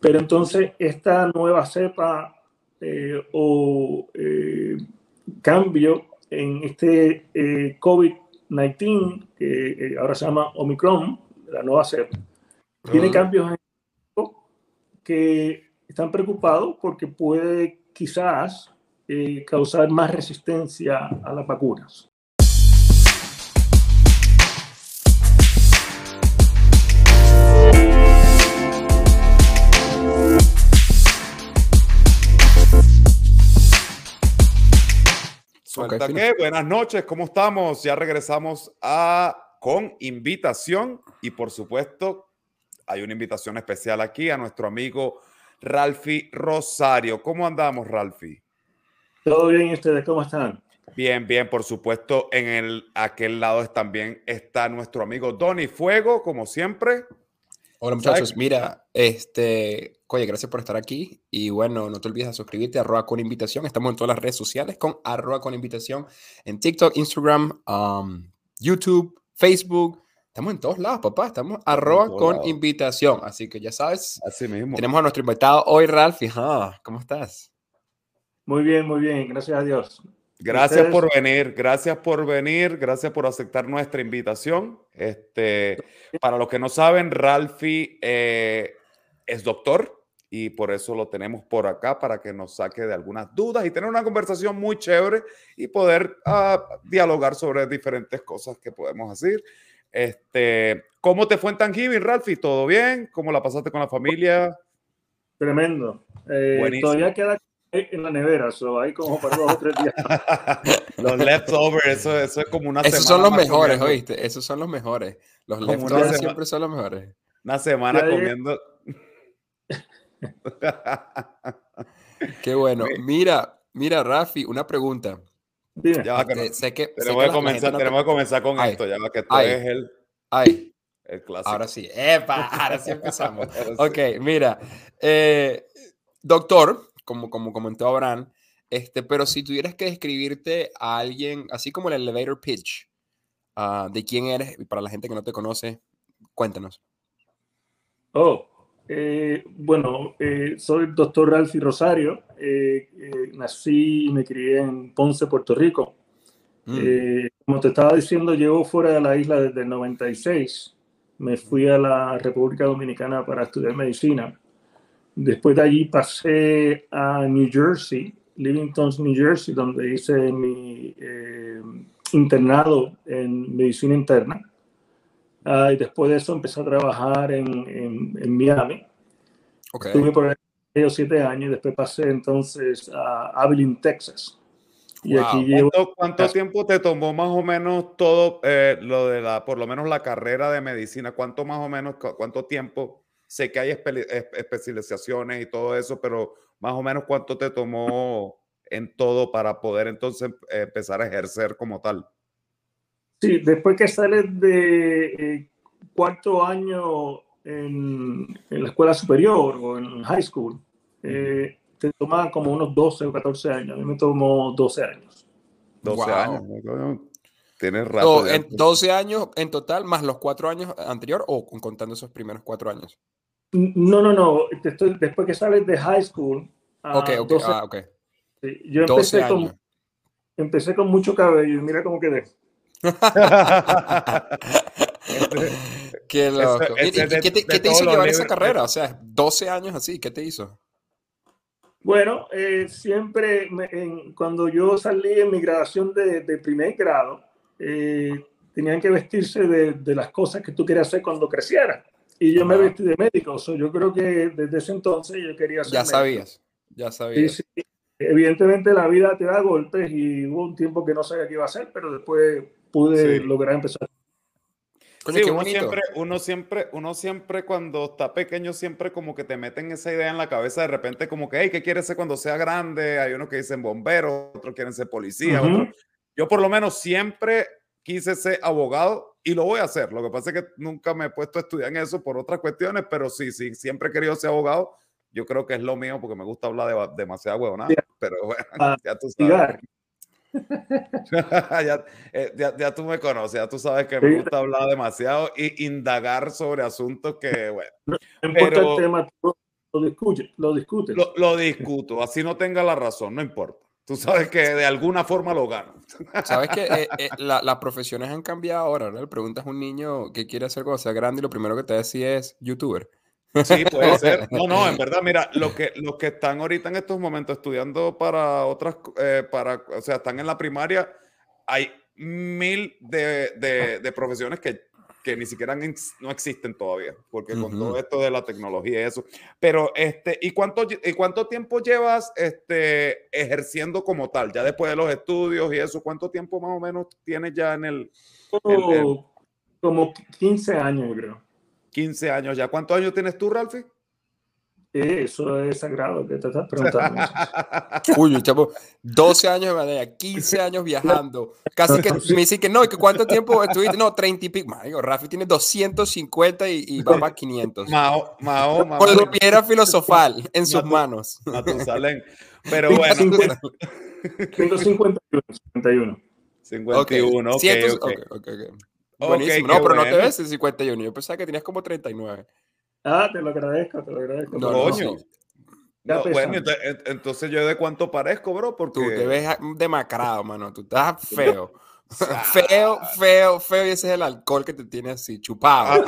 Pero entonces esta nueva cepa o cambio en este COVID-19, que ahora se llama Omicron, la nueva cepa, tiene cambios que están preocupados porque puede quizás eh, causar más resistencia a las vacunas. Suelta que, buenas noches, ¿cómo estamos? Ya regresamos a con invitación y por supuesto hay una invitación especial aquí a nuestro amigo Ralfi Rosario. ¿Cómo andamos, Ralfi? Todo bien, ¿y ustedes cómo están? Bien, bien, por supuesto, en el, aquel lado también está nuestro amigo Donny Fuego, como siempre. Hola muchachos, mira, este, oye, gracias por estar aquí y bueno, no te olvides de suscribirte a arroba con invitación, estamos en todas las redes sociales con arroba con invitación, en TikTok, Instagram, um, YouTube, Facebook, Estamos en todos lados, papá. Estamos arroba con invitación. Así que ya sabes. Así mismo. Tenemos a nuestro invitado hoy, Ralph. ¿Cómo estás? Muy bien, muy bien. Gracias a Dios. Gracias por venir, gracias por venir, gracias por aceptar nuestra invitación. Este, para los que no saben, Ralfi eh, es doctor y por eso lo tenemos por acá para que nos saque de algunas dudas y tener una conversación muy chévere y poder ah, dialogar sobre diferentes cosas que podemos hacer. Este, ¿Cómo te fue en Thanksgiving, Ralphie? ¿Todo bien? ¿Cómo la pasaste con la familia? Tremendo. Eh, todavía queda en la nevera, so hay como para dos o tres días. los leftovers, eso, eso, es como una Esos son los mejores, oíste. Esos son los mejores. Los leftovers siempre son los mejores. Una semana comiendo. Qué bueno. Mira, mira, Rafi, una pregunta. Ya va que sé que, tenemos, que, comenzar, tenemos que comenzar con esto, ya va que esto es el, ay. el clásico. Ahora sí, epa, ahora sí empezamos. ok, mira, eh, doctor, como, como comentó Abraham, este, pero si tuvieras que describirte a alguien, así como el elevator pitch, uh, de quién eres, para la gente que no te conoce, cuéntanos. Oh, eh, bueno, eh, soy el doctor Ralfi Rosario. Eh, nací y me crié en Ponce, Puerto Rico. Mm. como te estaba diciendo, llevo fuera de la isla desde el 96. Me fui a la República Dominicana para estudiar medicina. Después de allí pasé a New Jersey, Livington, New Jersey, donde hice mi internado en medicina interna. Ah, y después de eso empecé a trabajar en, en, Miami. Okay. Estuve por ellos siete años y después pasé entonces a Abilene, Texas. Y aquí llevo... ¿Cuánto, tiempo te tomó más o menos todo eh, lo de la, por lo menos la carrera de medicina? ¿Cuánto más o menos, cuánto tiempo? Sé que hay especializaciones y todo eso, pero más o menos cuánto te tomó en todo para poder entonces empezar a ejercer como tal. Sí, después que sales de eh, cuarto año en, la escuela superior o en high school, eh, te toma como unos 12 o 14 años. A mí me tomó 12 años. 12 años. Tienes rato. en 12 años en total, más los cuatro años anterior o contando esos primeros cuatro años. No, no, no. después que sales de high school. Ok, ok. ah, okay. yo empecé con, empecé con mucho cabello y mira cómo quedé. qué loco. ¿Qué, te, hizo llevar esa carrera? O sea, 12 años así, ¿qué te hizo? Bueno, eh, siempre cuando yo salí en mi graduación de, primer grado, eh, tenían que vestirse de, las cosas que tú querías hacer cuando crecieras. Y yo me vestí de médico. yo creo que desde ese entonces yo quería ser Ya sabías, ya sabías. Evidentemente la vida te da golpes y hubo un tiempo que no sabía qué iba a hacer, pero después pude lograr empezar. sí, uno siempre, uno siempre, uno siempre cuando está pequeño siempre como que te meten esa idea en la cabeza de repente como que, hey, ¿qué quieres ser cuando sea grande? Hay unos que dicen bombero, otros quieren ser policía. Yo por lo menos siempre quise ser abogado y lo voy a hacer. Lo que pasa es que nunca me he puesto a estudiar en eso por otras cuestiones, pero sí, sí, siempre he querido ser abogado. Yo creo que es lo mío porque me gusta hablar de demasiado huevonada, pero bueno, ah, ya tú sabes. Eh, ya, ya, tú me conoces, ya tú sabes que me gusta hablar demasiado y indagar sobre asuntos que, bueno. No, importa el tema, lo discute. Lo, discute. Lo, discuto, así no tenga la razón, no importa. Tú sabes que de alguna forma lo gano. Sabes que eh, eh, las profesiones han cambiado ahora, ¿no? Le preguntas a un niño qué quiere hacer cuando sea grande y lo primero que te decía es youtuber. Sí, puede ser. No, no, en verdad, mira, los que, los que están ahorita en estos momentos estudiando para otras, eh, para, o sea, están en la primaria, hay mil de, de, de profesiones que, que, ni siquiera no existen todavía, porque con todo esto de la tecnología y eso. Pero, este, ¿y cuánto, y cuánto tiempo llevas este, ejerciendo como tal? Ya después de los estudios y eso, ¿cuánto tiempo más o menos tienes ya en el... Como 15 años, creo. 15 años ya. ¿Cuántos años tienes tú, Ralphie? Eso es sagrado que te estás preguntando. Uy, chavo, 12 años de medalla, 15 años viajando. Casi que me dicen que no, que cuánto tiempo estuviste. No, 30 y pico. Digo, Rafi tiene 250 y, y va para 500. Mao, Mao, Mao. Con la piedra filosofal en sus manos. Matusalén. Pero bueno. 151. 51. 51, ok, okay, okay. okay, okay. Buenísimo. no, pero no te ves en 51. Yo pensaba que tenías como 39. Ah, te lo agradezco, te lo agradezco. No, coño. No, bueno, entonces yo de cuánto parezco, bro, porque... Tú te ves demacrado, mano. Tú estás feo. feo, feo, feo. Y ese es el alcohol que te tiene así, chupado.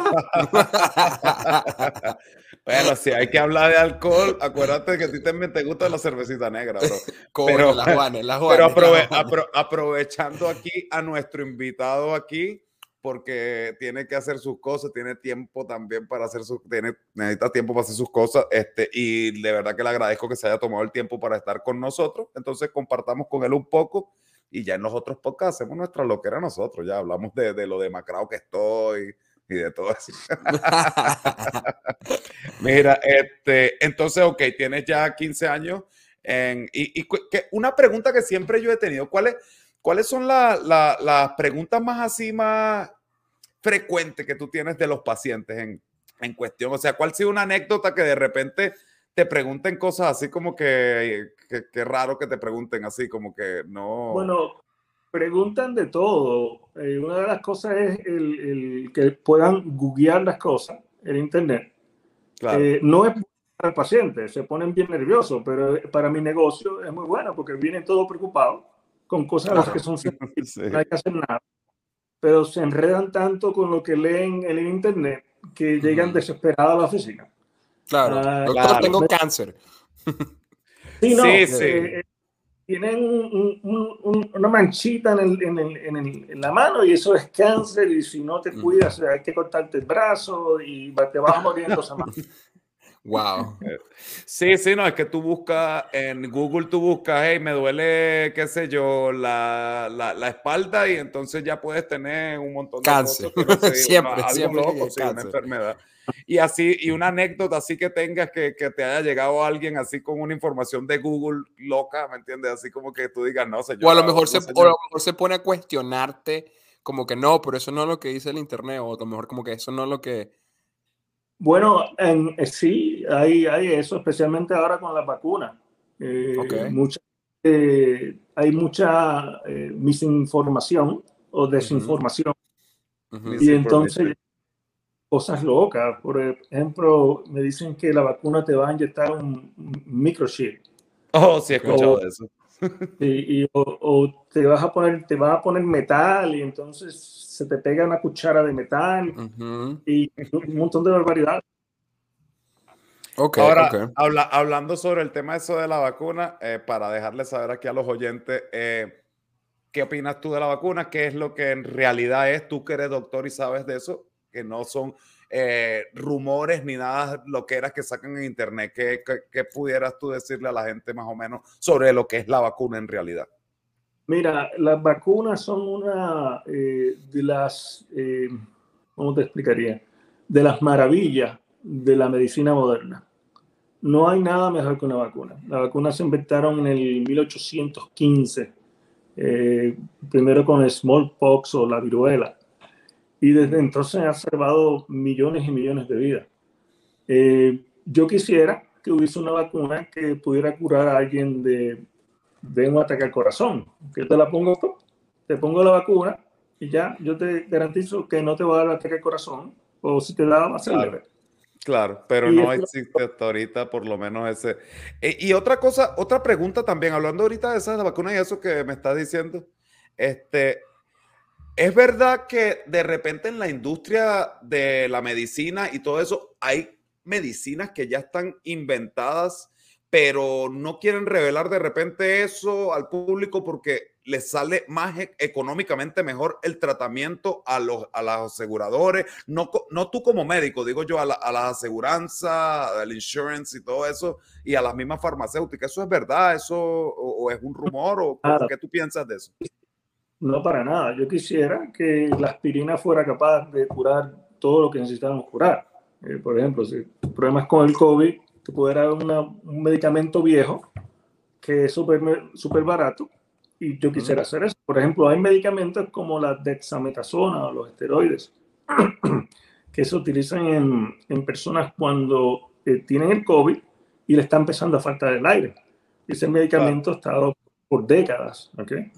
bueno, si hay que hablar de alcohol, acuérdate que a ti también te gusta la cervecita negra, bro. pero, las Juanes, las Juanes, pero aprovechando aquí a nuestro invitado aquí, porque tiene que hacer sus cosas, tiene tiempo también para hacer sus, tiene, necesita tiempo para hacer sus cosas, este, y de verdad que le agradezco que se haya tomado el tiempo para estar con nosotros, entonces compartamos con él un poco, y ya en los otros podcasts hacemos nuestra loquera nosotros, ya hablamos de, de lo demacrado que estoy, y de todo eso. Mira, este, entonces, ok, tienes ya 15 años, en, y, y que una pregunta que siempre yo he tenido, ¿cuál es ¿Cuáles son las preguntas más así, más frecuentes que tú tienes de los pacientes en, en cuestión? O sea, ¿cuál ha sido una anécdota que de repente te pregunten cosas así como que, qué raro que te pregunten así, como que no... Bueno, preguntan de todo. Eh, una de las cosas es el, el, que puedan googlear las cosas en Internet. Claro. Eh, no es para el paciente, se ponen bien nerviosos, pero para mi negocio es muy bueno porque vienen todos preocupados con cosas que son no hay que hacer nada. Pero se enredan tanto con lo que leen en el internet que llegan desesperados a la oficina. Claro, ah, tengo cáncer. Sí, no, sí, sí. Eh, eh, tienen una manchita en, en, el, en, la mano y eso es cáncer y si no te cuidas hay que cortarte el brazo y te vas mano. Wow. Sí, sí, no, es que tú buscas en Google, tú buscas, hey, me duele, qué sé yo, la, la, la espalda y entonces ya puedes tener un montón de cáncer. siempre, siempre loco, sí, una enfermedad. Y así, y una anécdota así que tengas que, que, te haya llegado alguien así con una información de Google loca, ¿me entiendes? Así como que tú digas, no, señor. O a lo mejor, se, o a lo mejor se pone a cuestionarte como que no, pero eso no es lo que dice el internet, o a lo mejor como que eso no es lo que bueno, en, eh, sí, hay, hay eso, especialmente ahora con la vacuna. Eh, mucha, eh, hay mucha misinformación o desinformación. Y entonces, cosas locas. Por ejemplo, me dicen que la vacuna te va a inyectar un, microchip. Oh, sí, he escuchado eso. Y, o, te vas a poner, te vas a poner metal y entonces se te pega una cuchara de metal y un montón de barbaridad. Okay, Ahora, Habla, hablando sobre el tema eso de la vacuna, eh, para dejarle saber aquí a los oyentes, eh, ¿qué opinas tú de la vacuna? ¿Qué es lo que en realidad es? Tú que eres doctor y sabes de eso, que no son eh, rumores ni nada lo que sacan en internet. ¿Qué, ¿Qué, pudieras tú decirle a la gente más o menos sobre lo que es la vacuna en realidad? Mira, las vacunas son una eh, de las, eh, ¿cómo te explicaría? De las maravillas de la medicina moderna. No hay nada mejor que una vacuna. Las vacunas se inventaron en el 1815, primero con el smallpox o la viruela y desde entonces ha salvado millones y millones de vidas. Eh, yo quisiera que hubiese una vacuna que pudiera curar a alguien de, de un ataque al corazón. Que te la pongo, te pongo la vacuna y ya yo te garantizo que no te va a dar ataque al corazón o si te da va a ser leve. Claro, pero no existe hasta ahorita por lo menos ese. E, y otra cosa, otra pregunta también, hablando ahorita de esas vacunas y eso que me estás diciendo, este, ¿es verdad que de repente en la industria de la medicina y todo eso hay medicinas que ya están inventadas, pero no quieren revelar de repente eso al público porque les sale más e, económicamente mejor el tratamiento a los, a los aseguradores, no, no tú como médico, digo yo, a la, a aseguranza, al insurance y todo eso, y a las mismas farmacéuticas. ¿Eso es verdad? ¿Eso o, es un rumor? ¿O qué tú piensas de eso? No, para nada. Yo quisiera que la aspirina fuera capaz de curar todo lo que necesitamos curar. Eh, por ejemplo, si problemas con el COVID, te puede dar un medicamento viejo que es súper super barato y yo quisiera hacer eso. Por ejemplo, hay medicamentos como la dexametasona o los esteroides que se utilizan en, en personas cuando eh, tienen el COVID y le está empezando a faltar el aire. Ese medicamento ha estado por décadas. ¿okay?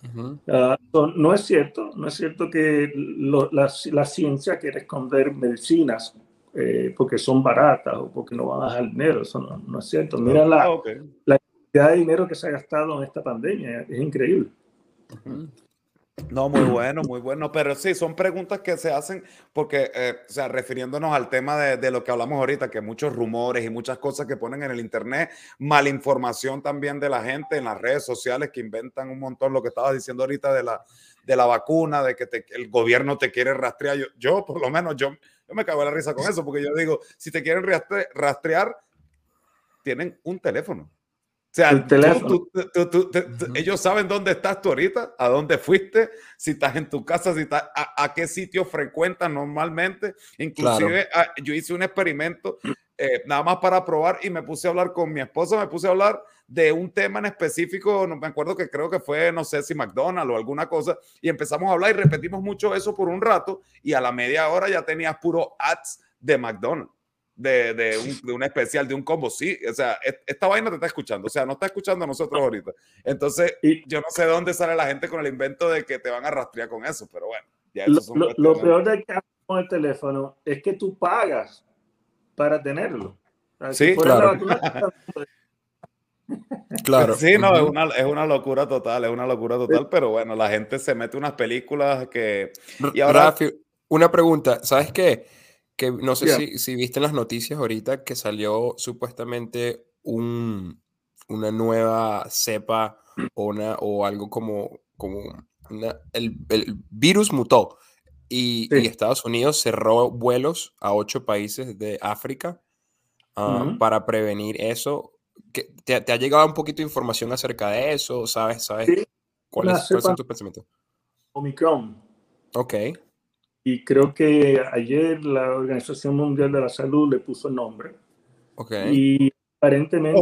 Ah, no es cierto, no es cierto que la, la, ciencia quiere esconder medicinas eh, porque son baratas o porque no van a dejar dinero. Eso no, no es cierto. Mira la, ah, la de dinero que se ha gastado en esta pandemia. Es increíble. No, muy bueno, muy bueno. Pero sí, son preguntas que se hacen porque, eh, o sea, refiriéndonos al tema de, de, lo que hablamos ahorita, que muchos rumores y muchas cosas que ponen en el Internet, malinformación también de la gente en las redes sociales que inventan un montón, lo que estaba diciendo ahorita de la, de la vacuna, de que el gobierno te quiere rastrear. Yo, yo, por lo menos, yo, yo me cago en la risa con eso, porque yo digo, si te quieren rastrear tienen un teléfono. O sea, ellos saben dónde estás tú ahorita, a dónde fuiste, si estás en tu casa, si estás, a, qué sitio frecuentas normalmente. Inclusive ah, yo hice un experimento eh, nada más para probar y me puse a hablar con mi esposa, me puse a hablar de un tema en específico, no me acuerdo que creo que fue, no sé si McDonald's o alguna cosa, y empezamos a hablar y repetimos mucho eso por un rato y a la media hora ya tenías puro ads de McDonald's de, de, un, de, un, especial, de un combo. Sí, o sea, esta vaina te está escuchando, o sea, no está escuchando a nosotros ahorita. Entonces, yo no sé de dónde sale la gente con el invento de que te van a rastrear con eso, pero bueno. Ya eso lo, lo, peor de que con el teléfono es que tú pagas para tenerlo. Sí, claro. claro. Sí, no, es una, es una locura total, es una locura total, pero bueno, la gente se mete unas películas que... Y ahora... una pregunta, ¿sabes qué? Que no sé si, si, viste en las noticias ahorita que salió supuestamente un, una nueva cepa o, una, o algo como, como el, el, virus mutó y, y, Estados Unidos cerró vuelos a ocho países de África ah, para prevenir eso. ¿Te, ¿Te, ha llegado un poquito de información acerca de eso? ¿Sabes, sabes cuál es, cuáles son tus pensamientos? Omicron. Ok. Y creo que ayer la Organización Mundial de la Salud le puso el nombre. Ok. Y aparentemente.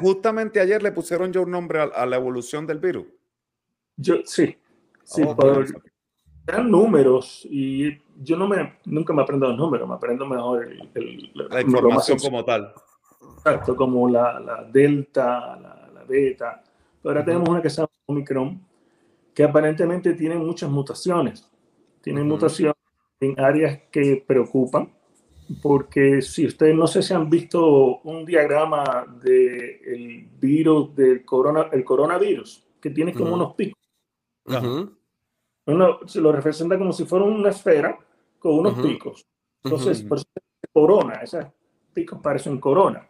justamente, ayer le pusieron ya un nombre a, la evolución del virus. Yo, sí. Sí, eran números y yo no me, nunca me aprendo los números, me aprendo mejor la información como tal. Exacto, como la, la delta, la, la, beta. Pero ahora tenemos una que se llama Omicron, que aparentemente tiene muchas mutaciones tienen mutación en áreas que preocupan, porque si ustedes no sé si han visto un diagrama del virus, del corona, el coronavirus, que tiene como unos picos. Uno se lo representa como si fuera una esfera con unos picos. Entonces, por eso corona, esos picos parecen corona.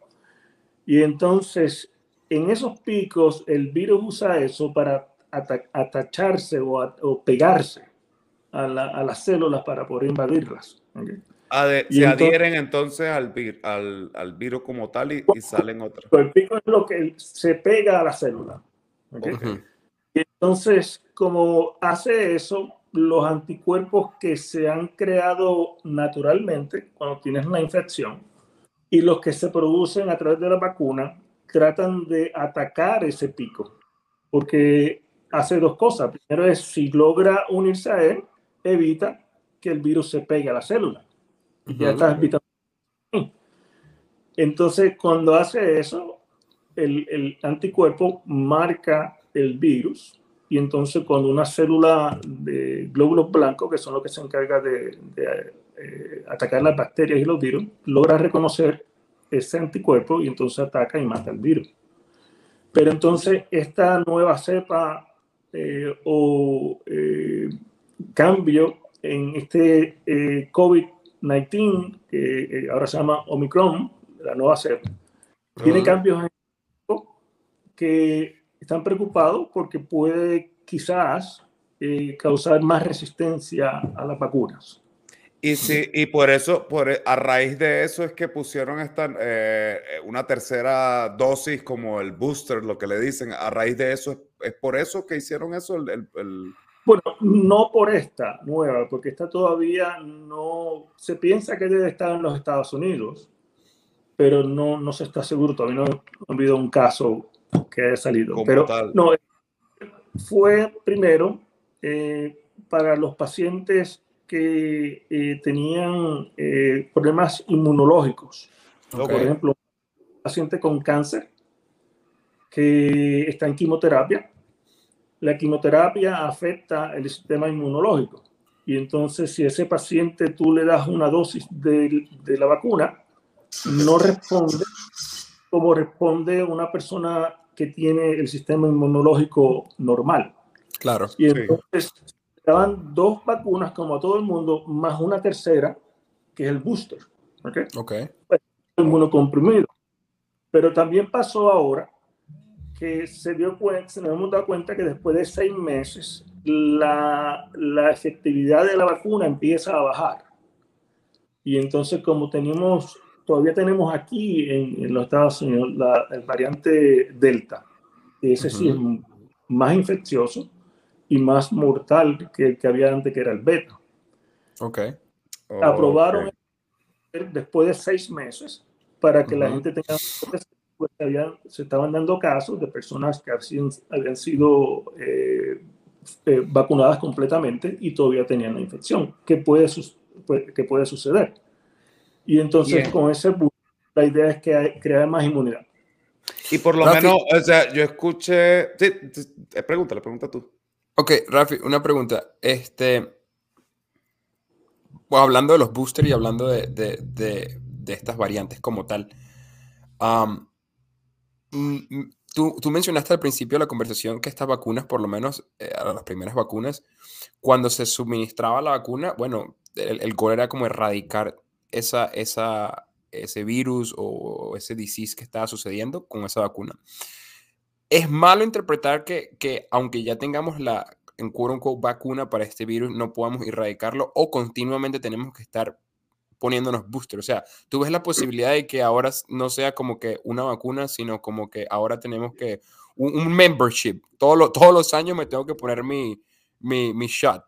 Y entonces, en esos picos, el virus usa eso para atacharse o, o pegarse a, las células para poder invadirlas. se adhieren entonces al, al, al, virus como tal y, salen otras. El pico es lo que se pega a la célula. Y entonces, como hace eso, los anticuerpos que se han creado naturalmente cuando tienes una infección y los que se producen a través de la vacuna tratan de atacar ese pico, porque hace dos cosas. Primero es si logra unirse a él, evita que el virus se pegue a la célula. Ya está evitando. Entonces, cuando hace eso, el, el, anticuerpo marca el virus y entonces cuando una célula de glóbulos blancos, que son los que se encargan de, eh, atacar las bacterias y los virus, logra reconocer ese anticuerpo y entonces ataca y mata el virus. Pero entonces esta nueva cepa eh, o eh, cambio en este COVID-19, que ahora se llama Omicron, la nueva cepa, tiene cambios en que están preocupados porque puede quizás causar más resistencia a las vacunas. Y sí, y por eso, por, a raíz de eso es que pusieron esta, eh, una tercera dosis como el booster, lo que le dicen. A raíz de eso, ¿es por eso que hicieron eso? El, Bueno, no por esta nueva, porque esta todavía no, se piensa que debe estar en los Estados Unidos, pero no, no se está seguro, todavía no ha habido un caso que haya salido. pero no, fue primero eh, para los pacientes que eh, tenían eh, problemas inmunológicos. Por ejemplo, paciente con cáncer que está en quimioterapia. La quimioterapia afecta el sistema inmunológico. Y entonces, si a ese paciente tú le das una dosis de, de la vacuna, no responde como responde una persona que tiene el sistema inmunológico normal. Claro. Y entonces, daban dos vacunas como a todo el mundo, más una tercera, que es el booster. ¿Ok? Ok. Pues, inmunocomprimido. Pero también pasó ahora que se dio cuenta, se nos hemos dado cuenta que después de seis meses la, la efectividad de la vacuna empieza a bajar. Y entonces como tenemos, todavía tenemos aquí en, los Estados Unidos la, el variante Delta, ese sí es más infeccioso, y más mortal que el que había antes, que era el beta. Ok. Aprobaron después de seis meses para que la gente tenga pues, se estaban dando casos de personas que habían, sido eh, eh, vacunadas completamente y todavía tenían la infección. ¿Qué puede, que puede suceder? Y entonces con ese la idea es que hay, crear más inmunidad. Y por lo menos, o sea, yo escuché, sí, pregúntale, pregunta tú. Ok, Rafi, una pregunta. Este, hablando de los boosters y hablando de, estas variantes como tal, mm, mm, tú, mencionaste al principio de la conversación que estas vacunas, por lo menos eh, las primeras vacunas, cuando se suministraba la vacuna, bueno, el, el era como erradicar esa, esa, ese virus o ese disease que estaba sucediendo con esa vacuna. Es malo interpretar que, que aunque ya tengamos la, en quote vacuna para este virus, no podamos erradicarlo o continuamente tenemos que estar poniéndonos booster. O sea, tú ves la posibilidad de que ahora no sea como que una vacuna, sino como que ahora tenemos que un, membership. Todo todos los años me tengo que poner mi, mi, mi shot.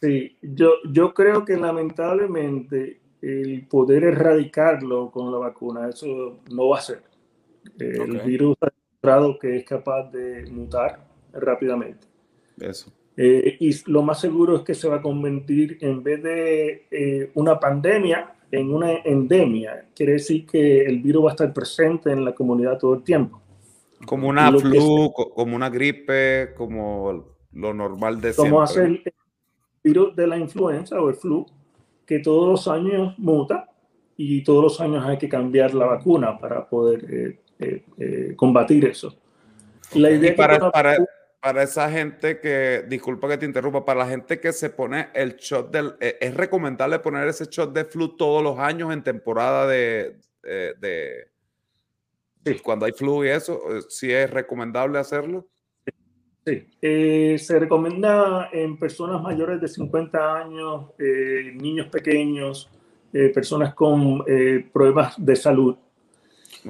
Sí, yo, yo creo que lamentablemente el poder erradicarlo con la vacuna, eso no va a ser. El virus ha demostrado que es capaz de mutar rápidamente. Eso. Eh, y lo más seguro es que se va a convertir, en vez de eh, una pandemia, en una endemia. Quiere decir que el virus va a estar presente en la comunidad todo el tiempo. Como una flu, como una gripe, como lo normal de siempre. Como hace el virus de la influenza o el flu, que todos los años muta y todos los años hay que cambiar la vacuna para poder eh, combatir eso. La idea para, para, para esa gente que, disculpa que te interrumpa, para la gente que se pone el shot del, eh, es recomendable poner ese shot de flu todos los años en temporada de, de, cuando hay flu y eso, eh, ¿sí es recomendable hacerlo? Sí, eh, se recomienda en personas mayores de 50 años, niños pequeños, personas con problemas de salud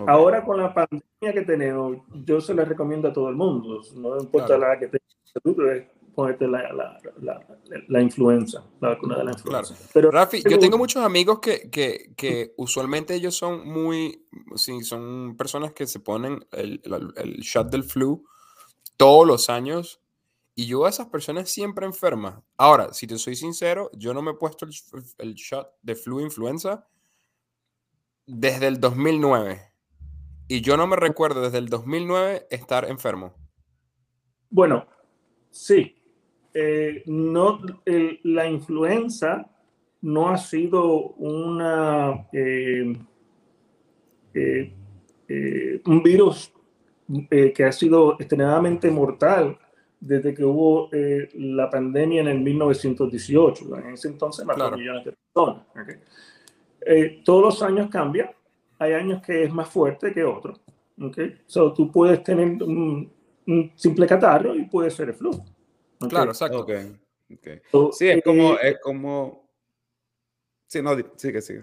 Ahora con la pandemia que tenemos, yo se la recomiendo a todo el mundo, no importa la que tenga, es ponerte la, la, la, la, influenza, la vacuna de la influenza. Pero, Rafi, yo tengo muchos amigos que, que, que, usualmente ellos son muy, sí, son personas que se ponen el, el, shot del flu todos los años y yo a esas personas siempre enfermas. Ahora, si te soy sincero, yo no me he puesto el, el shot de flu influenza desde el 2009. Y yo no me recuerdo desde el 2009 estar enfermo. Bueno, sí. Eh, no, la influenza no ha sido una, eh, eh, un virus que ha sido extremadamente mortal desde que hubo la pandemia en el 1918. En ese entonces mató millones de personas. todos los años cambia. Hay años que es más fuerte que otros. Okay. So, tú puedes tener un, simple catarro y puede ser el flu. Claro, exacto. sí, es como, es como Sí, no, sí que sí,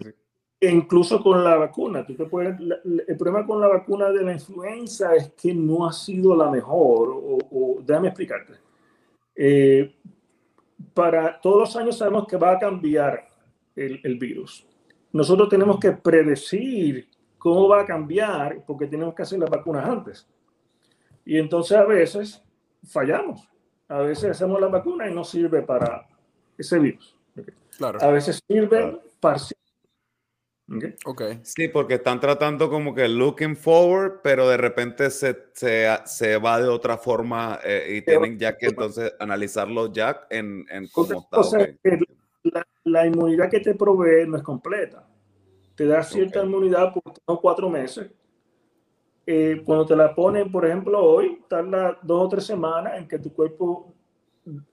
incluso con la vacuna, tú te puedes, el problema con la vacuna de la influenza es que no ha sido la mejor, o, déjame explicarte. Eh, para todos los años sabemos que va a cambiar el, el, virus. Nosotros tenemos que predecir cómo va a cambiar porque tenemos que hacer las vacunas antes. Y entonces a veces fallamos. A veces hacemos la vacuna y no sirve para ese virus. A veces sirve parcial. Okay. Sí, porque están tratando como que looking forward, pero de repente se, se, se va de otra forma eh, y tienen ya que entonces analizarlo ya en, en cómo está. La, inmunidad que te provee no es completa. Te da cierta inmunidad por cuatro meses. Eh, cuando te la ponen, por ejemplo, hoy, tarda dos o tres semanas en que tu cuerpo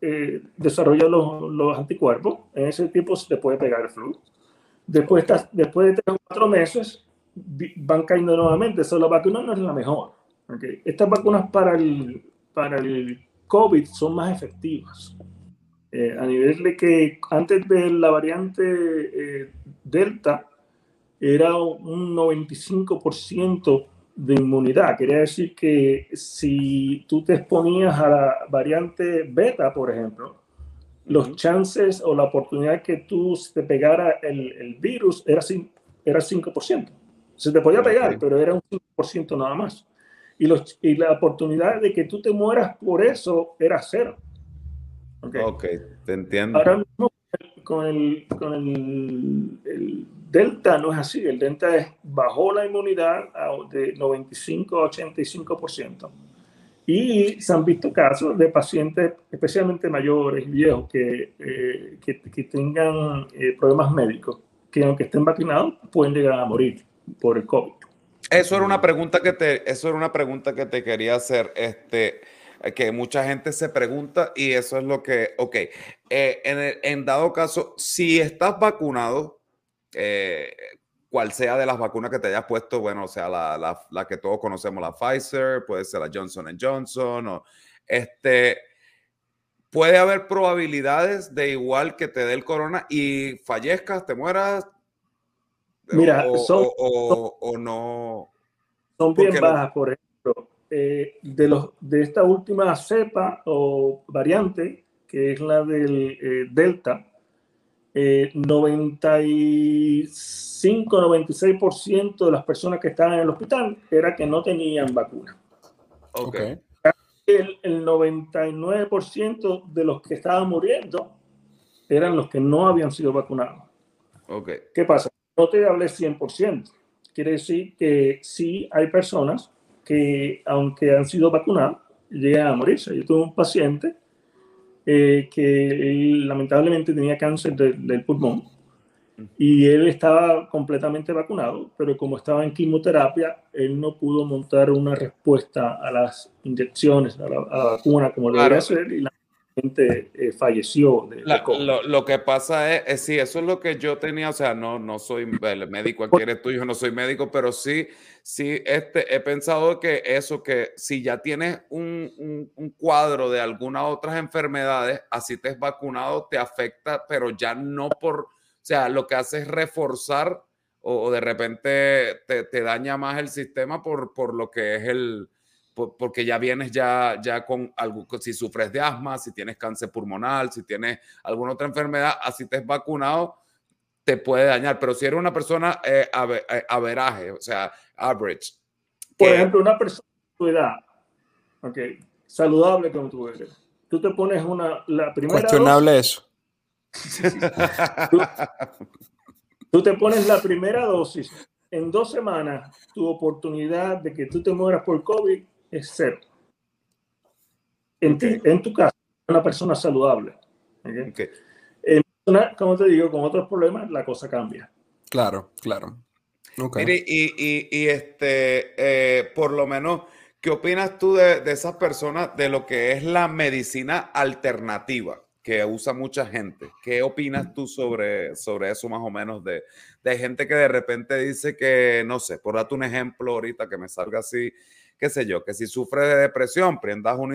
eh, desarrolla los, los, anticuerpos, en ese tiempo se te puede pegar el flu. Después, después de tres o cuatro meses, van cayendo nuevamente. Eso, la vacuna no es la mejor. ¿okay? Estas vacunas para el, para el COVID son más efectivas. Eh, a nivel de que antes de la variante eh, Delta era un 95% de inmunidad. Quería decir que si tú te exponías a la variante beta, por ejemplo, los chances o la oportunidad que tú te pegara el, el virus era, era 5%. Se te podía pegar, pero era un 5% nada más. Y, los, y la oportunidad de que tú te mueras por eso era cero. Ok, okay te entiendo. Ahora mismo con el, con el, el Delta no es así, el Delta es, bajó la inmunidad de 95 a 85%. Y se han visto casos de pacientes, especialmente mayores y viejos, que, eh, que, que, tengan eh, problemas médicos, que aunque estén vacunados, pueden llegar a morir por el COVID. Eso era una pregunta que te, eso era una pregunta que te quería hacer. Este, que mucha gente se pregunta y eso es lo que, ok, eh, en, en, dado caso, si estás vacunado, eh, cual sea de las vacunas que te hayas puesto, bueno, o sea, la, la, que todos conocemos, la Pfizer, puede ser la Johnson Johnson, o este, puede haber probabilidades de igual que te dé el corona y fallezcas, te mueras. Mira, o, son, o, no. Son bien bajas, por ejemplo, eh, de, los, de esta última cepa o variante, que es la del eh, Delta, 95-96% eh, de las personas que estaban en el hospital era que no tenían vacuna. Okay. El, el 99% de los que estaban muriendo eran los que no habían sido vacunados. Okay. ¿Qué pasa? No te hablé 100%. Quiere decir que sí hay personas que, aunque han sido vacunadas, llegan a morirse. Yo tuve un paciente eh, que lamentablemente tenía cáncer del pulmón y él estaba completamente vacunado, pero como estaba en quimioterapia, él no pudo montar una respuesta a las inyecciones, a la, vacuna como lo debería hacer y la gente eh, falleció. De, lo, lo, que pasa es, es, sí, eso es lo que yo tenía, o sea, no, no soy el médico, aquí eres tú, yo no soy médico, pero sí sí este, he pensado que eso, que si ya tienes un, un, cuadro de algunas otras enfermedades, así te has vacunado, te afecta, pero ya no por, o sea, lo que hace es reforzar o, de repente te, te, daña más el sistema por, por lo que es el, porque ya vienes ya, ya con algo, si sufres de asma, si tienes cáncer pulmonar, si tienes alguna otra enfermedad, así te has vacunado, te puede dañar. Pero si eres una persona eh, eh averaje, o sea, average. Por ejemplo, una persona de tu edad, okay, saludable como tú eres, tú te pones una, la primera. Cuestionable eso. tú, te pones la primera dosis. En dos semanas, tu oportunidad de que tú te mueras por COVID es cero. En, en tu caso, una persona saludable. Okay. En como te digo, con otros problemas, la cosa cambia. Claro, claro. Mire, y, y, este, eh, por lo menos, ¿qué opinas tú de, de esas personas de lo que es la medicina alternativa? que usa mucha gente. ¿Qué opinas tú sobre, sobre eso más o menos de, de gente que de repente dice que, no sé, por darte un ejemplo ahorita que me salga así, qué sé yo, que si sufres de depresión, prendas un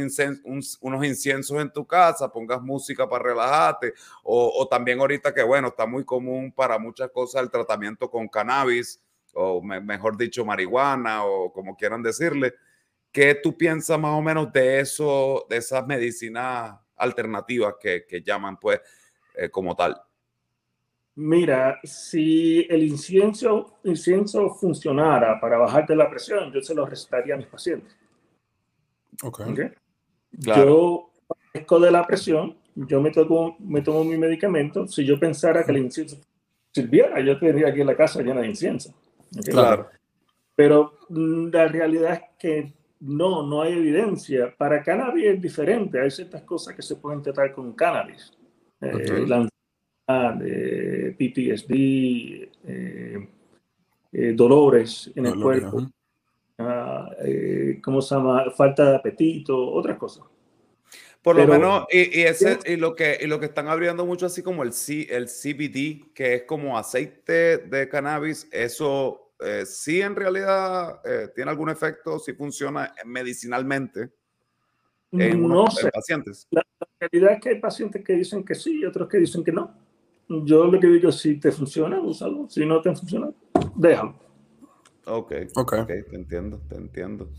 unos inciensos en tu casa, pongas música para relajarte, o, o, también ahorita que, bueno, está muy común para muchas cosas el tratamiento con cannabis, o mejor dicho, marihuana, o como quieran decirle. ¿Qué tú piensas más o menos de eso, de esas medicinas alternativas que, que llaman pues eh, como tal? Mira, si el incienso, incienso funcionara para bajarte la presión, yo se lo recetaría a mis pacientes. Ok. ¿Okay? Yo padezco de la presión, yo me tomo, me tomo mi medicamento. Si yo pensara que el incienso sirviera, yo tendría aquí en la casa llena de incienso. ¿okay? Claro. Pero mm, la realidad es que no, no hay evidencia. Para cannabis es diferente. Hay ciertas cosas que se pueden tratar con cannabis. Eh, la eh, PTSD, eh, eh, dolores en el cuerpo, uh, ¿cómo se llama? Falta de apetito, otras cosas. Por lo menos, y, y, ese, y, lo que, y lo que están abriendo mucho así como el, C, el CBD, que es como aceite de cannabis, eso eh, si en realidad eh, tiene algún efecto, si funciona medicinalmente en, no unos, sé. en pacientes. La, la, realidad es que hay pacientes que dicen que sí y otros que dicen que no. Yo lo que digo, si te funciona, úsalo. Si no te funciona, déjalo. Ok, okay. ok, te entiendo, te entiendo.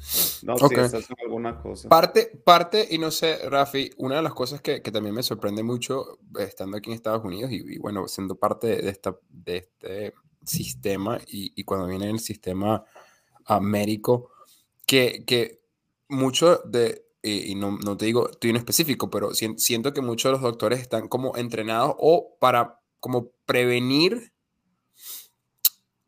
No, okay. sí, esas son algunas cosas. Parte, parte, y no sé, Rafi, una de las cosas que, que también me sorprende mucho estando aquí en Estados Unidos y, y bueno, siendo parte de, esta, de este sistema y, y cuando viene el sistema uh, médico, que, que mucho de, y, y no, no, te digo, estoy en específico, pero si, siento que muchos de los doctores están como entrenados o para como prevenir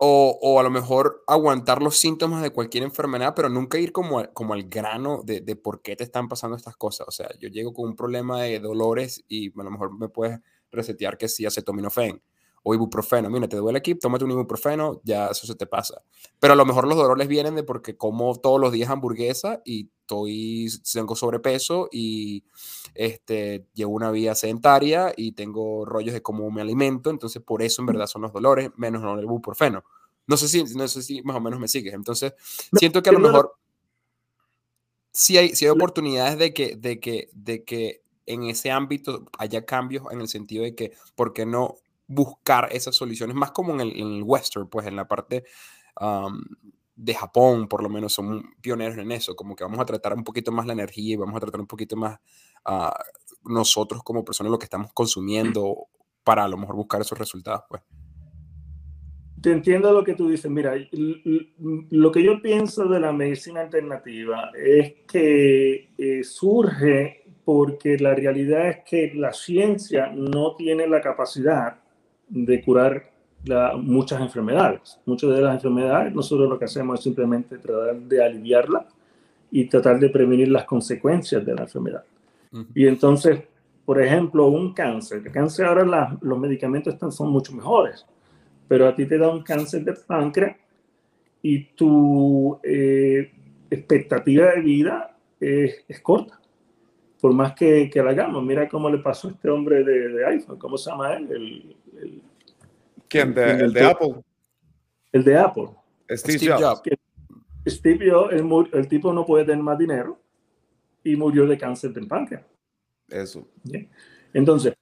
o, o, a lo mejor aguantar los síntomas de cualquier enfermedad, pero nunca ir como, a, como al grano de, de, por qué te están pasando estas cosas. O sea, yo llego con un problema de dolores y a lo mejor me puedes resetear que sí acetaminofén o ibuprofeno. Mira, te duele aquí, tómate un ibuprofeno, ya eso se te pasa. Pero a lo mejor los dolores vienen de porque como todos los días hamburguesa y estoy, tengo sobrepeso y este, llevo una vida sedentaria y tengo rollos de cómo me alimento, entonces por eso en verdad son los dolores, menos no el ibuprofeno. No sé si, no sé si más o menos me sigues. Entonces, siento que a lo mejor sí hay, sí hay oportunidades de que, de, que, de que en ese ámbito haya cambios en el sentido de que, ¿por qué no buscar esas soluciones? Más como en el, en el western, pues en la parte um, de Japón, por lo menos, son pioneros en eso, como que vamos a tratar un poquito más la energía y vamos a tratar un poquito más uh, nosotros como personas lo que estamos consumiendo para a lo mejor buscar esos resultados, pues. Te entiendo lo que tú dices. Mira, lo que yo pienso de la medicina alternativa es que eh, surge porque la realidad es que la ciencia no tiene la capacidad de curar la, muchas enfermedades. Muchas de las enfermedades, nosotros lo que hacemos es simplemente tratar de aliviarla y tratar de prevenir las consecuencias de la enfermedad. Uh -huh. Y entonces, por ejemplo, un cáncer. El cáncer ahora la, los medicamentos están, son mucho mejores pero a ti te da un cáncer de páncreas y tu eh, expectativa de vida es, es, corta. Por más que, que la hagamos, mira cómo le pasó a este hombre de, de iPhone, ¿cómo se llama él? El, el, ¿Quién? De, el, el, de Apple. El de Apple. Steve, Steve Jobs. Steve Jobs, el, el, tipo no puede tener más dinero y murió de cáncer de páncreas. Eso. ¿Bien? Entonces,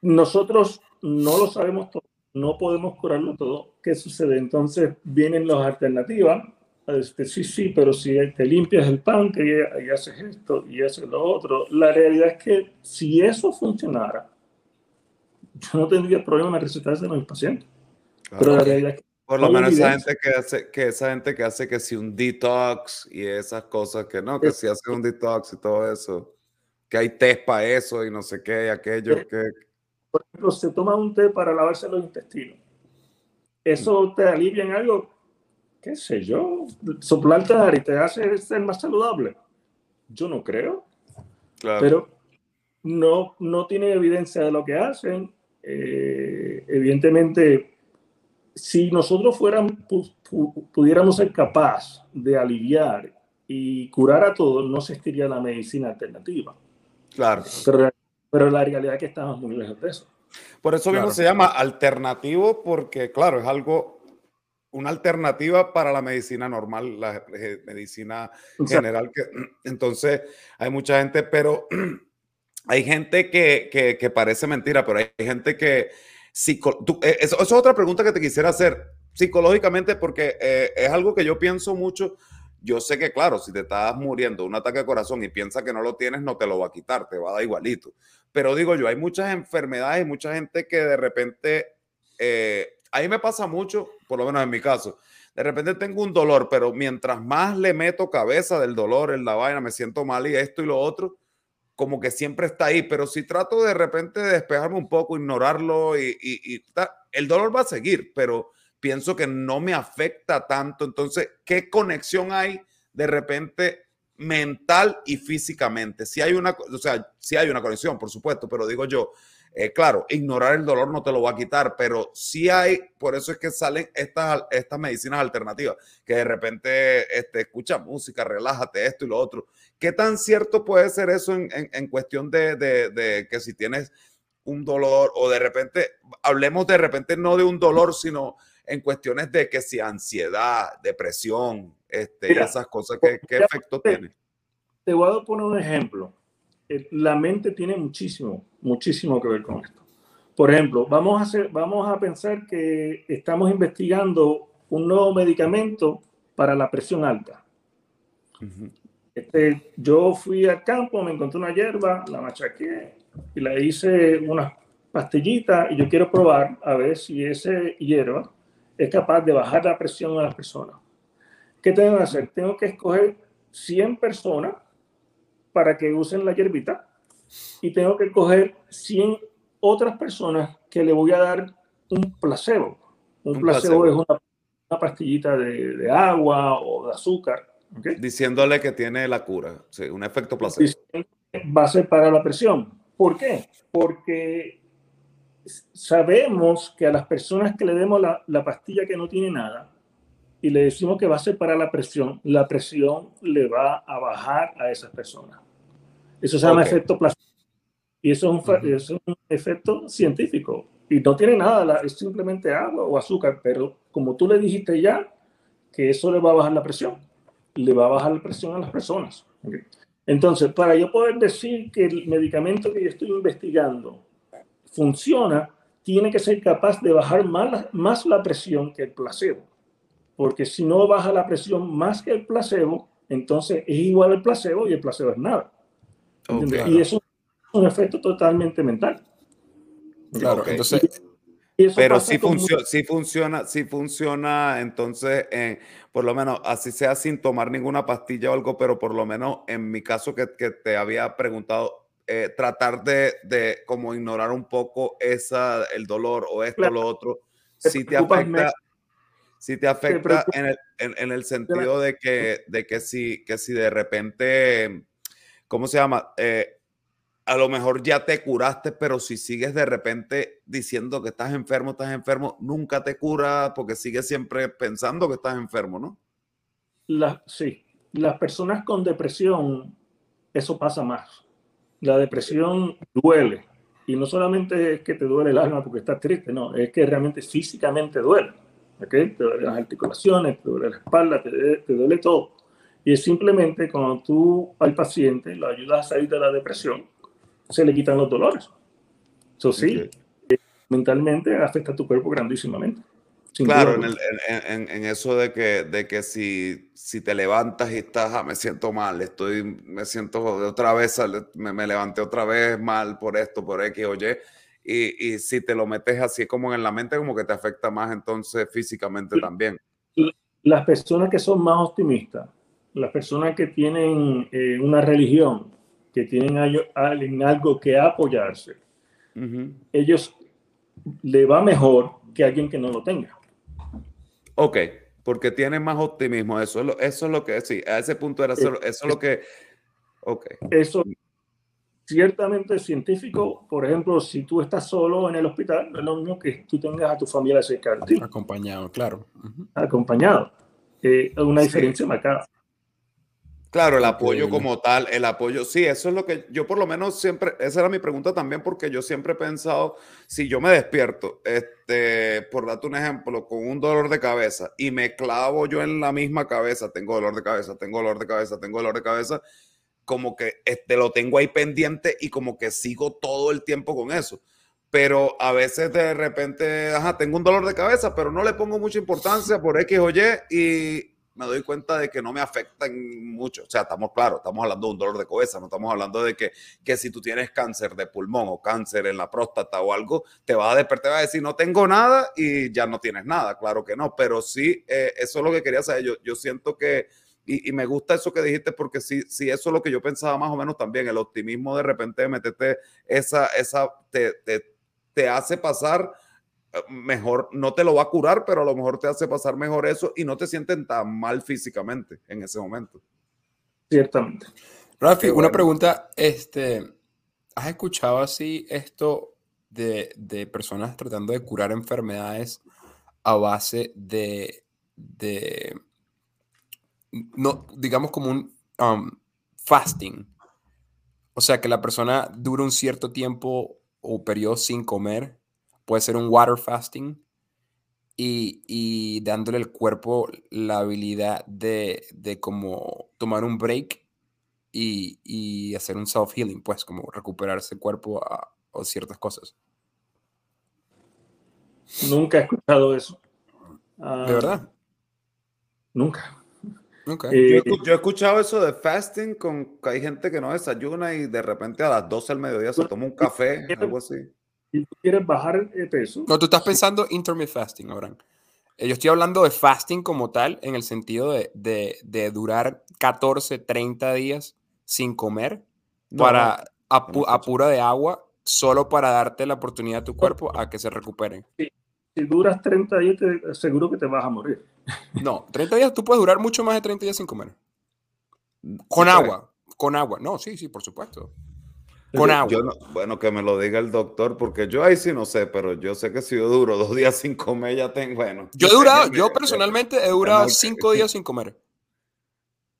nosotros no lo sabemos todo no podemos curarlo todo. ¿Qué sucede? Entonces vienen las alternativas. Este, sí, sí, pero si te limpias el páncreas y haces esto y haces lo otro, la realidad es que si eso funcionara, yo no tendría problema en recetarse a mis pacientes. Claro. Pero la realidad es que por lo menos esa gente que hace que esa gente que hace que si un detox y esas cosas que no, que si hace un detox y todo eso, que hay test para eso y no sé qué y aquello que por ejemplo, se toma un té para lavarse los intestinos. ¿Eso te alivia en algo? ¿Qué sé yo? ¿Suplantar y te hace ser más saludable? Yo no creo. Claro. Pero no, no tienen evidencia de lo que hacen. Eh, evidentemente, si nosotros fuéramos, pudiéramos ser capaces de aliviar y curar a todos, no existiría la medicina alternativa. Claro. Pero, pero la realidad es que estamos muy lejos de eso. Por eso mismo se llama alternativo, porque claro, es algo, una alternativa para la medicina normal, la medicina general. Que, entonces, hay mucha gente, pero hay gente que, que, parece mentira, pero hay gente que... Eh, eso, es otra pregunta que te quisiera hacer psicológicamente, porque eh, es algo que yo pienso mucho. Yo sé que, claro, si te estás muriendo un ataque de corazón y piensas que no lo tienes, no te lo va a quitar, te va a dar igualito. Pero digo yo, hay muchas enfermedades mucha gente que de repente, eh, a mí me pasa mucho, por lo menos en mi caso, de repente tengo un dolor, pero mientras más le meto cabeza del dolor en la vaina, me siento mal y esto y lo otro, como que siempre está ahí, pero si trato de repente de despejarme un poco, ignorarlo y, y, el dolor va a seguir, pero pienso que no me afecta tanto. Entonces, ¿qué conexión hay de repente mental y físicamente? Si hay una, o sea, si hay una conexión, por supuesto, pero digo yo, eh, claro, ignorar el dolor no te lo va a quitar, pero sí hay, por eso es que salen estas, estas medicinas alternativas, que de repente este, escucha música, relájate, esto y lo otro. ¿Qué tan cierto puede ser eso en, en, cuestión de, de, de, que si tienes un dolor o de repente, hablemos de repente no de un dolor, sino en cuestiones de que si ansiedad, depresión, este, esas cosas, ¿qué, qué efecto tiene? Te voy a poner un ejemplo. Eh, la mente tiene muchísimo, muchísimo que ver con esto. Por ejemplo, vamos a, hacer, vamos a pensar que estamos investigando un nuevo medicamento para la presión alta. este, yo fui al campo, me encontré una hierba, la machaqué y la hice unas pastillitas y yo quiero probar a ver si esa hierba es capaz de bajar la presión a las personas. ¿Qué tengo que hacer? Tengo que escoger 100 personas para que usen la hierbita y tengo que coger 100 otras personas que le voy a dar un placebo. Un, placebo, es una, pastillita de, agua o de azúcar. Diciéndole que tiene la cura, sí, un efecto placebo. Va a ser para la presión. ¿Por qué? Porque sabemos que a las personas que le demos la, la pastilla que no tiene nada, y le decimos que va a ser para la presión, la presión le va a bajar a esas personas. Eso se llama efecto placebo. Y eso es, un, efecto científico. Y no tiene nada, es simplemente agua o azúcar, pero como tú le dijiste ya, que eso le va a bajar la presión, le va a bajar la presión a las personas. Entonces, para yo poder decir que el medicamento que yo estoy investigando funciona, tiene que ser capaz de bajar más, más la presión que el placebo porque si no baja la presión más que el placebo, entonces es igual al placebo y el placebo es nada. Oh, y eso es un efecto totalmente mental. Claro, entonces... pero si, funciona, si funciona, si funciona, entonces, por lo menos, así sea sin tomar ninguna pastilla o algo, pero por lo menos en mi caso que, que te había preguntado, eh, tratar de, de, como ignorar un poco esa, el dolor o esto o lo otro, si te afecta, si te afecta en el, en, el, sentido de que, de que si, que si de repente, ¿cómo se llama? Eh, a lo mejor ya te curaste, pero si sigues de repente diciendo que estás enfermo, estás enfermo, nunca te cura porque sigues siempre pensando que estás enfermo, ¿no? La, sí, las personas con depresión, eso pasa más. La depresión duele. Y no solamente es que te duele el alma porque estás triste, no, es que realmente físicamente duele. Te duelen las articulaciones, te duele la espalda, te, duele todo. Y es simplemente cuando tú al paciente lo ayudas a salir de la depresión, se le quitan los dolores. Eso sí, eh, mentalmente afecta a tu cuerpo grandísimamente. Claro, en, en, eso de que, de que si, si te levantas y estás, ah, me siento mal, estoy, me siento otra vez, me, me levanté otra vez mal por esto, por X o Y, y, si te lo metes así como en la mente, como que te afecta más entonces físicamente también. Las personas que son más optimistas, las personas que tienen eh, una religión, que tienen en algo que apoyarse, ellos le va mejor que alguien que no lo tenga. Ok, porque tienen más optimismo, eso es lo, eso es lo que, sí, a ese punto era, eso, eso es lo que, ok. Eso ciertamente científico, por ejemplo, si tú estás solo en el hospital, no es lo mismo que tú tengas a tu familia cerca de ti. Acompañado, claro. Acompañado. Eh, una diferencia marcada. Claro, el apoyo como tal, el apoyo, sí, eso es lo que yo por lo menos siempre, esa era mi pregunta también porque yo siempre he pensado, si yo me despierto, este, por darte un ejemplo, con un dolor de cabeza y me clavo yo en la misma cabeza, tengo dolor de cabeza, tengo dolor de cabeza, tengo dolor de cabeza, como que este, lo tengo ahí pendiente y como que sigo todo el tiempo con eso. Pero a veces de repente, ajá, tengo un dolor de cabeza, pero no le pongo mucha importancia por X o Y y me doy cuenta de que no me afectan mucho. O sea, estamos claros, estamos hablando de un dolor de cabeza, no estamos hablando de que, que si tú tienes cáncer de pulmón o cáncer en la próstata o algo, te va a despertar y va a decir no tengo nada y ya no tienes nada. Claro que no, pero sí, eh, eso es lo que quería saber. Yo, yo siento que, y, me gusta eso que dijiste porque sí, sí, eso es lo que yo pensaba más o menos también, el optimismo de repente meterte esa, esa, te, te, te hace pasar mejor, no te lo va a curar, pero a lo mejor te hace pasar mejor eso y no te sienten tan mal físicamente en ese momento. Ciertamente. Rafi, una pregunta, este, ¿has escuchado así esto de, de, personas tratando de curar enfermedades a base de, de no, digamos como un um, fasting? O sea, que la persona dure un cierto tiempo o periodo sin comer puede ser un water fasting y, dándole al cuerpo la habilidad de, como tomar un break y, hacer un self-healing, pues como recuperarse el cuerpo a, ciertas cosas. Nunca he escuchado eso. ¿De ah, verdad? Nunca. Eh, yo, he escuchado eso de fasting con que hay gente que no desayuna y de repente a las 12 del mediodía se toma un café, algo así si tú quieres bajar el peso. No, tú estás pensando intermittent fasting, Abraham. Eh, yo estoy hablando de fasting como tal, en el sentido de, de, de durar 14, 30 días sin comer para a, pura de agua, solo para darte la oportunidad a tu cuerpo a que se recupere. Si duras 30 días, te, seguro que te vas a morir. No, 30 días, tú puedes durar mucho más de 30 días sin comer. Con agua, con agua. No, sí, sí, por supuesto. Con agua. bueno, que me lo diga el doctor, porque yo ahí sí no sé, pero yo sé que si yo duro dos días sin comer, ya tengo, bueno. Yo he durado, yo personalmente he durado cinco días sin comer.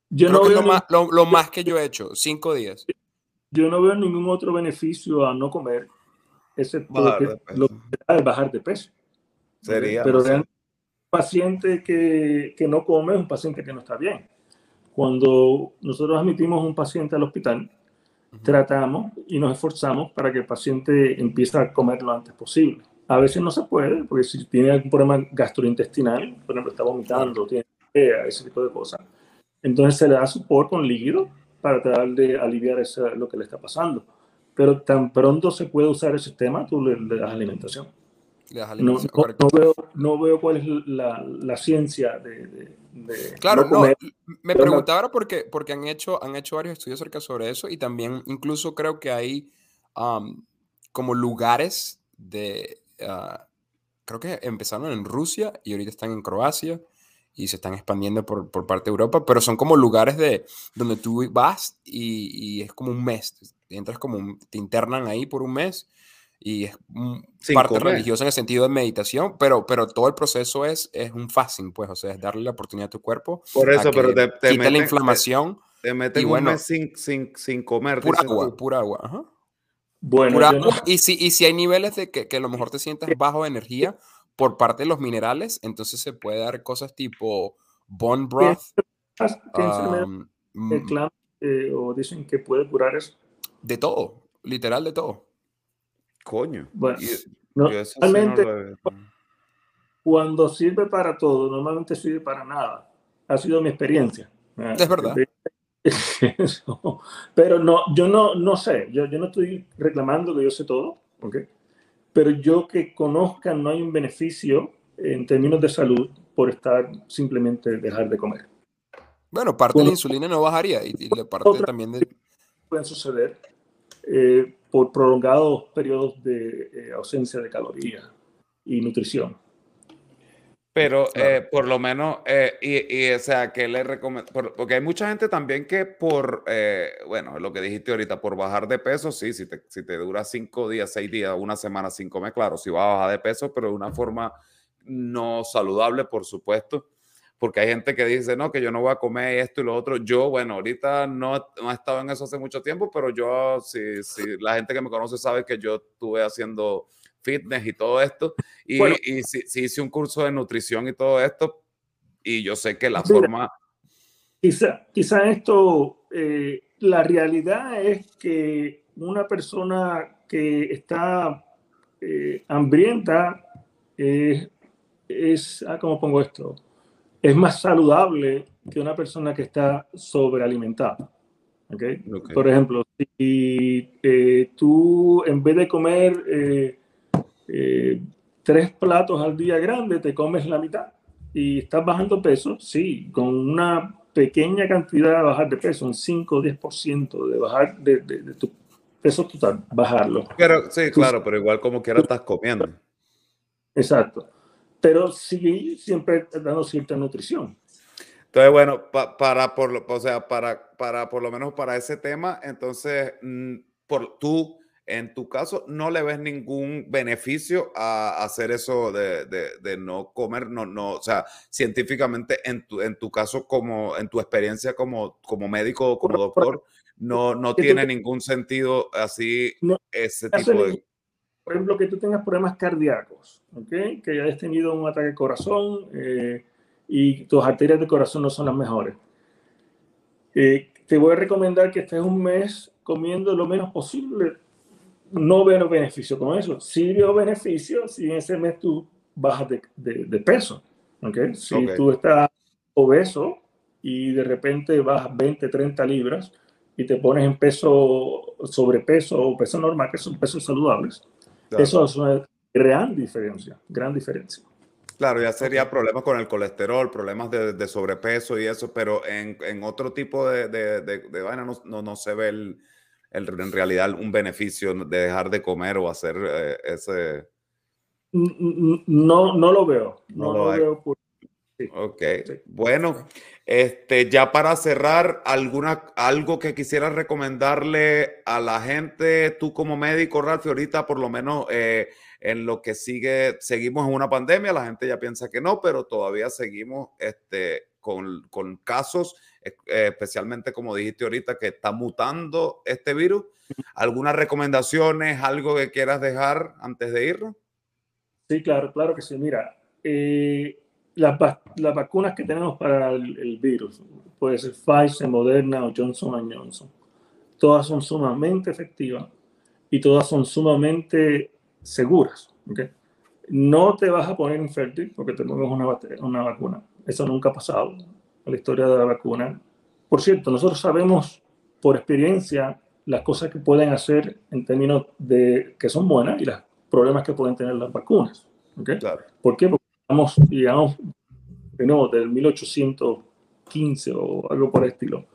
Yo no veo lo, más, que yo he hecho, cinco días. Yo no veo ningún otro beneficio a no comer, excepto bajar lo que, bajar de peso. Sería. Pero un paciente que, que no come es un paciente que no está bien. Cuando nosotros admitimos un paciente al hospital, tratamos y nos esforzamos para que el paciente empiece a comer lo antes posible. A veces no se puede, porque si tiene algún problema gastrointestinal, por ejemplo, está vomitando, tiene ese tipo de cosas, entonces se le da support con líquido para tratar de aliviar lo que le está pasando. Pero tan pronto se puede usar el sistema, tú le, das alimentación. No, veo, no, veo, cuál es la, la ciencia de claro, no, me preguntaba porque, porque han, hecho, han hecho varios estudios acerca sobre eso y también incluso creo que hay como lugares de, ah, creo que empezaron en Rusia y ahorita están en Croacia y se están expandiendo por, por parte de Europa, pero son como lugares de donde tú vas y, y es como un mes, entras como, te internan ahí por un mes y es parte religiosa en el sentido de meditación, pero, pero todo el proceso es, es un fasting, pues, o sea, es darle la oportunidad a tu cuerpo. Por eso, pero te, te la inflamación. Te, meten un mes sin, sin, sin comer. Pura agua, pura agua, ajá. Bueno, pura agua. Y, si, y si hay niveles de que, que a lo mejor te sientas bajo de energía por parte de los minerales, entonces se puede dar cosas tipo bone broth. Um, eh, o dicen que puede curar eso? De todo, literal de todo. Coño. Bueno, normalmente cuando sirve para todo, normalmente sirve para nada. Ha sido mi experiencia. Es verdad. Pero no, yo no, no sé, yo, yo no estoy reclamando que yo sé todo, ¿ok? Pero yo que conozca no hay un beneficio en términos de salud por estar simplemente dejar de comer. Bueno, parte de la insulina no bajaría y, y parte también de... Pueden suceder. Eh, por prolongados periodos de eh, ausencia de calorías y nutrición. Pero eh, por lo menos, y, y, o sea, que le recomiendo, porque hay mucha gente también que por, eh, bueno, lo que dijiste ahorita, por bajar de peso, sí, si te, si te dura cinco días, seis días, una semana sin comer, claro, si vas a bajar de peso, pero de una forma no saludable, por supuesto, porque hay gente que dice, no, que yo no voy a comer esto y lo otro. Yo, bueno, ahorita no, no he estado en eso hace mucho tiempo, pero yo, si, si la gente que me conoce sabe que yo estuve haciendo fitness y todo esto. Y, y sí, hice un curso de nutrición y todo esto. Y yo sé que la forma... Quizá, quizá esto, eh, la realidad es que una persona que está eh, hambrienta es, es ah, ¿cómo pongo esto? Es más saludable que una persona que está sobrealimentada. Okay? Por ejemplo, si eh, tú en vez de comer eh, tres platos al día grande, te comes la mitad y estás bajando peso, sí, con una pequeña cantidad de bajar de peso, un 5 o 10% de bajar de, de, tu peso total, bajarlo. Pero, sí, claro, pero igual como quiera estás comiendo. Exacto. Pero sí, siempre dando cierta nutrición. Entonces, bueno, para, por, o sea, para, para, por lo menos para ese tema, entonces, mm, por, tú en tu caso, no le ves ningún beneficio a hacer eso de, de, no comer, no, no, o sea, científicamente en tu, en tu caso, como en tu experiencia como, como médico o como doctor, no, no tiene ningún sentido así ese tipo de... Por ejemplo, que tú tengas problemas cardíacos, ¿ok? que hayas tenido un ataque de corazón eh, y tus arterias de corazón no son las mejores. Eh, te voy a recomendar que estés un mes comiendo lo menos posible no veo beneficio con eso. Sí veo beneficio si en ese mes tú bajas de, de, peso. ¿okay? Si tú estás obeso y de repente bajas 20, 30 libras y te pones en peso, sobrepeso o peso normal, que son pesos saludables, eso es una gran diferencia, gran diferencia. Claro, ya sería problemas con el colesterol, problemas de, de sobrepeso y eso, pero en, en otro tipo de, de, de vaina no, no, no se ve el, en realidad un beneficio de dejar de comer o hacer eh, ese... No, no lo veo. No, lo, veo. Ok, bueno, este, ya para cerrar, alguna, algo que quisiera recomendarle a la gente, tú como médico, Ralph, ahorita por lo menos eh, en lo que sigue, seguimos en una pandemia, la gente ya piensa que no, pero todavía seguimos este, con, con casos eh, especialmente como dijiste ahorita, que está mutando este virus. ¿Algunas recomendaciones, algo que quieras dejar antes de irnos? Sí, claro, claro que sí. Mira, eh, las, las, vacunas que tenemos para el, virus, puede ser Pfizer, Moderna o Johnson Johnson, todas son sumamente efectivas y todas son sumamente seguras. ¿okay? No te vas a poner infértil porque te pongas una, una vacuna. Eso nunca ha pasado la historia de la vacuna. Por cierto, nosotros sabemos por experiencia las cosas que pueden hacer en términos de que son buenas y los problemas que pueden tener las vacunas. ¿okay? ¿Por qué? Porque estamos, digamos, de nuevo, del 1815 o algo por el estilo.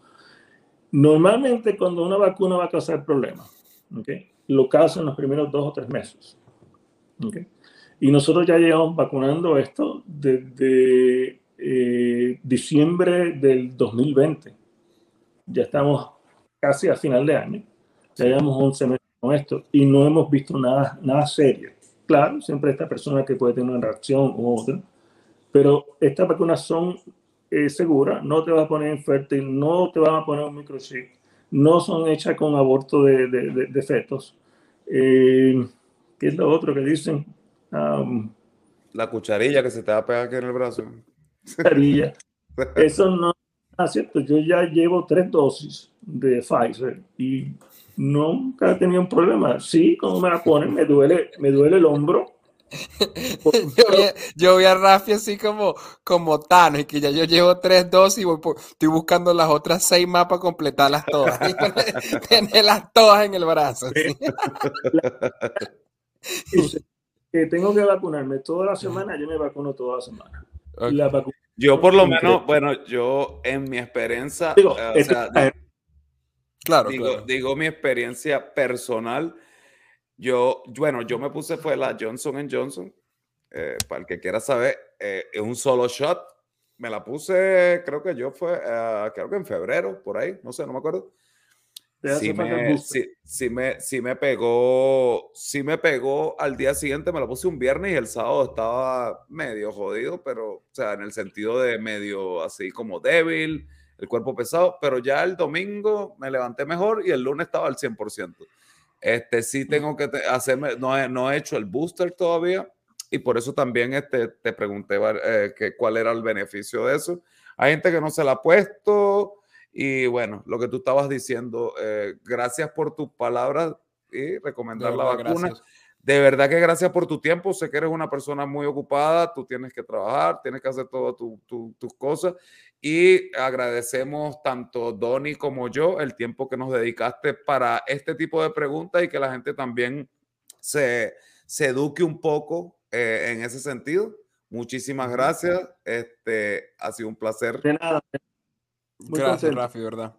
Normalmente cuando una vacuna va a causar problemas, ¿okay? lo causa en los primeros dos o tres meses. ¿okay? Y nosotros ya llevamos vacunando esto desde eh, diciembre del 2020. Ya estamos casi a final de año. Ya llevamos 11 meses con esto y no hemos visto nada, nada serio. Claro, siempre esta persona que puede tener una reacción u otra, pero estas vacunas son eh, seguras, no te vas a poner infértil, no te van a poner un microchip, no son hechas con aborto de, de, de, fetos. Eh, ¿Qué es lo otro que dicen? la cucharilla que se te va a pegar aquí en el brazo. Eso no es cierto. Yo ya llevo tres dosis de Pfizer y nunca he tenido un problema. Sí, cuando me la ponen, me duele, me duele el hombro. yo, voy a Rafi así como, como Tano, y que ya yo llevo tres dosis y voy estoy buscando las otras seis más para completarlas todas. Tenerlas todas en el brazo. que tengo que vacunarme toda la semana, yo me vacuno toda la semana. Yo por lo menos, bueno, yo en mi experiencia, eh, claro, digo, digo, mi experiencia personal, yo, bueno, yo me puse fue la Johnson Johnson, eh, para el que quiera saber, eh, es un solo shot. Me la puse, creo que yo fue, uh, creo que en febrero, por ahí, no sé, no me acuerdo. Sí me, sí, me, sí me pegó, sí me pegó al día siguiente, me la puse un viernes y el sábado estaba medio jodido, pero, o sea, en el sentido de medio así como débil, el cuerpo pesado, pero ya el domingo me levanté mejor y el lunes estaba al 100%. Este sí tengo que hacerme, no he, no he hecho el booster todavía y por eso también este, te pregunté eh, que, cuál era el beneficio de eso. Hay gente que no se la ha puesto y bueno, lo que tú estabas diciendo, eh, gracias por tus palabras y recomendar la vacuna. De verdad que gracias por tu tiempo. Sé que eres una persona muy ocupada, tú tienes que trabajar, tienes que hacer todas tus cosas y agradecemos tanto Donny como yo el tiempo que nos dedicaste para este tipo de preguntas y que la gente también se, se eduque un poco eh, en ese sentido. Muchísimas gracias. Este ha sido un placer. De nada. gracias, Rafi, ¿verdad?